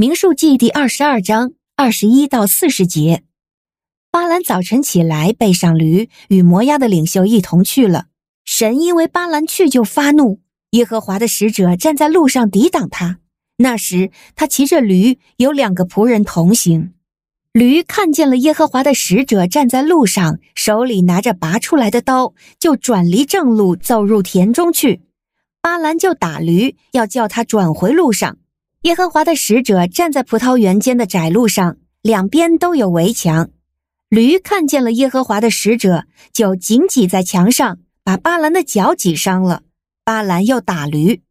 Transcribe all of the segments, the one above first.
民数记第二十二章二十一到四十节。巴兰早晨起来，背上驴，与摩押的领袖一同去了。神因为巴兰去就发怒，耶和华的使者站在路上抵挡他。那时他骑着驴，有两个仆人同行。驴看见了耶和华的使者站在路上，手里拿着拔出来的刀，就转离正路，走入田中去。巴兰就打驴，要叫他转回路上。耶和华的使者站在葡萄园间的窄路上，两边都有围墙。驴看见了耶和华的使者，就紧挤在墙上，把巴兰的脚挤伤了。巴兰又打驴，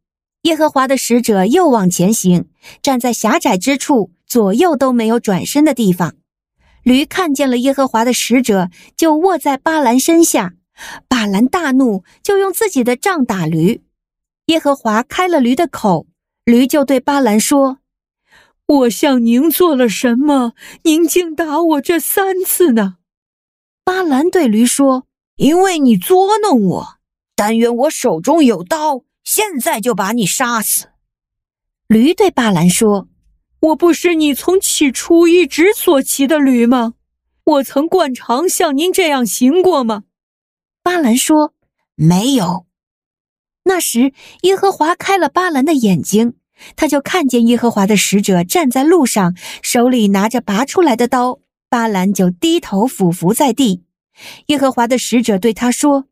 耶和华的使者又往前行，站在狭窄之处，左右都没有转身的地方。驴看见了耶和华的使者，就卧在巴兰身下。巴兰大怒，就用自己的杖打驴。耶和华开了驴的口，驴就对巴兰说。我向您做了什么？您竟打我这三次呢？巴兰对驴说：“因为你捉弄我，但愿我手中有刀，现在就把你杀死。”驴对巴兰说：“我不是你从起初一直所骑的驴吗？我曾惯常像您这样行过吗？”巴兰说：“没有。”那时，耶和华开了巴兰的眼睛。他就看见耶和华的使者站在路上，手里拿着拔出来的刀。巴兰就低头俯伏在地。耶和华的使者对他说：“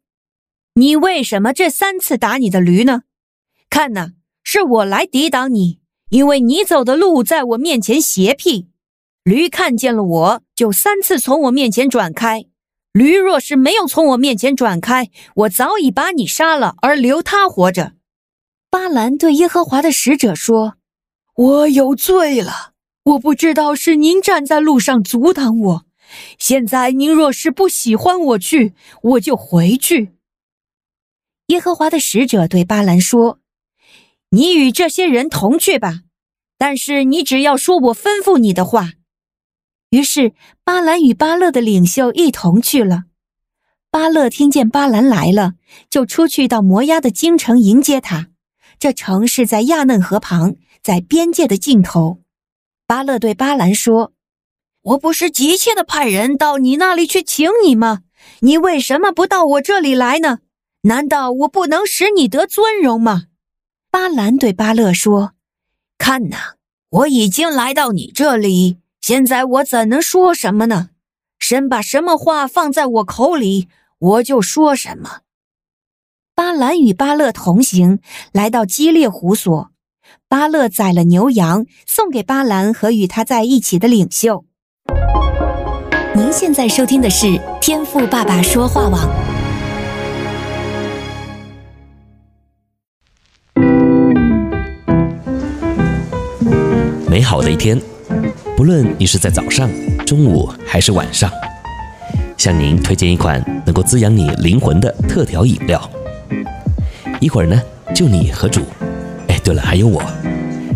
你为什么这三次打你的驴呢？看哪，是我来抵挡你，因为你走的路在我面前邪僻。驴看见了我，就三次从我面前转开。驴若是没有从我面前转开，我早已把你杀了，而留他活着。”巴兰对耶和华的使者说：“我有罪了，我不知道是您站在路上阻挡我。现在您若是不喜欢我去，我就回去。”耶和华的使者对巴兰说：“你与这些人同去吧，但是你只要说我吩咐你的话。”于是巴兰与巴勒的领袖一同去了。巴勒听见巴兰来了，就出去到摩押的京城迎接他。这城市在亚嫩河旁，在边界的尽头。巴勒对巴兰说：“我不是急切的派人到你那里去请你吗？你为什么不到我这里来呢？难道我不能使你得尊荣吗？”巴兰对巴勒说：“看呐，我已经来到你这里，现在我怎能说什么呢？神把什么话放在我口里，我就说什么。”巴兰与巴勒同行，来到基列胡所。巴勒宰了牛羊，送给巴兰和与他在一起的领袖。您现在收听的是天赋爸爸说话网。美好的一天，不论你是在早上、中午还是晚上，向您推荐一款能够滋养你灵魂的特调饮料。一会儿呢，就你和主，哎，对了，还有我，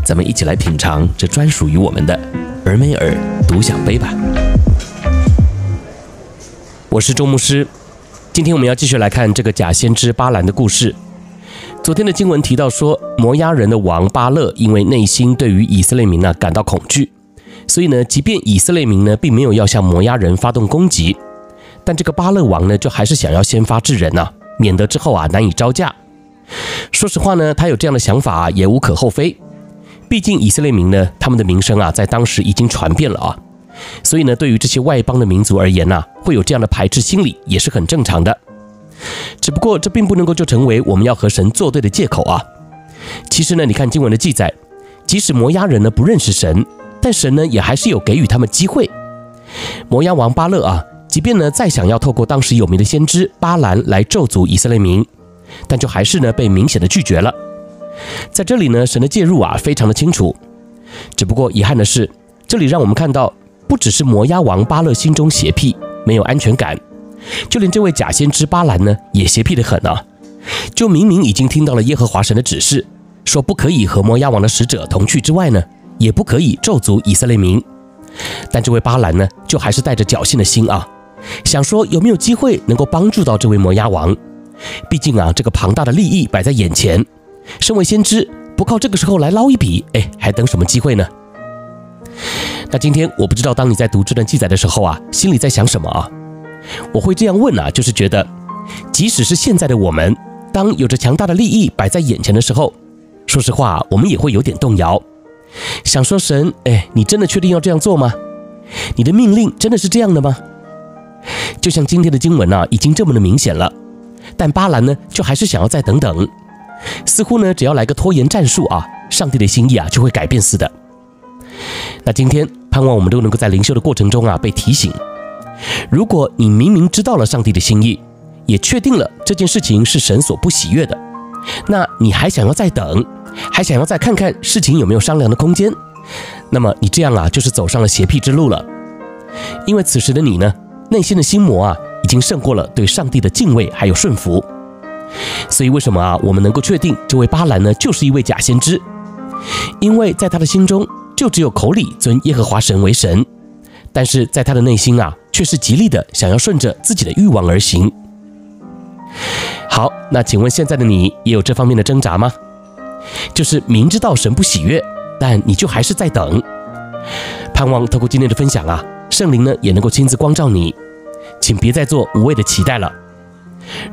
咱们一起来品尝这专属于我们的尔梅尔独享杯吧。我是周牧师，今天我们要继续来看这个假先知巴兰的故事。昨天的经文提到说，摩押人的王巴勒因为内心对于以色列民呢感到恐惧，所以呢，即便以色列民呢并没有要向摩押人发动攻击，但这个巴勒王呢就还是想要先发制人呐、免得之后啊难以招架。说实话呢，他有这样的想法，也无可厚非。毕竟以色列民呢，他们的名声啊，在当时已经传遍了啊，所以呢，对于这些外邦的民族而言呢，会有这样的排斥心理也是很正常的。只不过这并不能够就成为我们要和神作对的借口啊。其实呢，你看经文的记载，即使摩押人呢不认识神，但神呢也还是有给予他们机会。摩押王巴勒啊，即便呢再想要透过当时有名的先知巴兰来咒诅以色列民。但就还是呢被明显的拒绝了。在这里呢，神的介入啊非常的清楚。只不过遗憾的是，这里让我们看到，不只是摩押王巴勒心中邪僻，没有安全感，就连这位假先知巴兰呢也邪僻得很啊。就明明已经听到了耶和华神的指示，说不可以和摩押王的使者同去之外呢，也不可以咒诅以色列民。但这位巴兰呢，就还是带着侥幸的心啊，想说有没有机会能够帮助到这位摩押王。毕竟啊，这个庞大的利益摆在眼前，身为先知，不靠这个时候来捞一笔，哎，还等什么机会呢？那今天我不知道，当你在读这段记载的时候啊，心里在想什么啊？我会这样问啊，就是觉得，即使是现在的我们，当有着强大的利益摆在眼前的时候，说实话，我们也会有点动摇，想说神，哎，你真的确定要这样做吗？你的命令真的是这样的吗？就像今天的经文啊，已经这么的明显了，但巴兰呢，就还是想要再等等，似乎呢，只要来个拖延战术啊，上帝的心意啊就会改变似的。那今天盼望我们都能够在灵修的过程中啊被提醒，如果你明明知道了上帝的心意，也确定了这件事情是神所不喜悦的，那你还想要再等，还想要再看看事情有没有商量的空间，那么你这样啊就是走上了邪僻之路了，因为此时的你呢，内心的心魔啊已经胜过了对上帝的敬畏还有顺服，所以为什么啊我们能够确定这位巴兰呢就是一位假先知？因为在他的心中。就只有口里尊耶和华神为神，但是在他的内心啊，却是极力的想要顺着自己的欲望而行。好，那请问现在的你也有这方面的挣扎吗？就是明知道神不喜悦，但你就还是在等。盼望透过今天的分享啊，圣灵呢也能够亲自光照你，请别再做无谓的期待了。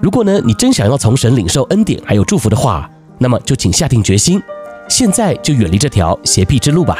如果呢你真想要从神领受恩典还有祝福的话，那么就请下定决心，现在就远离这条邪僻之路吧。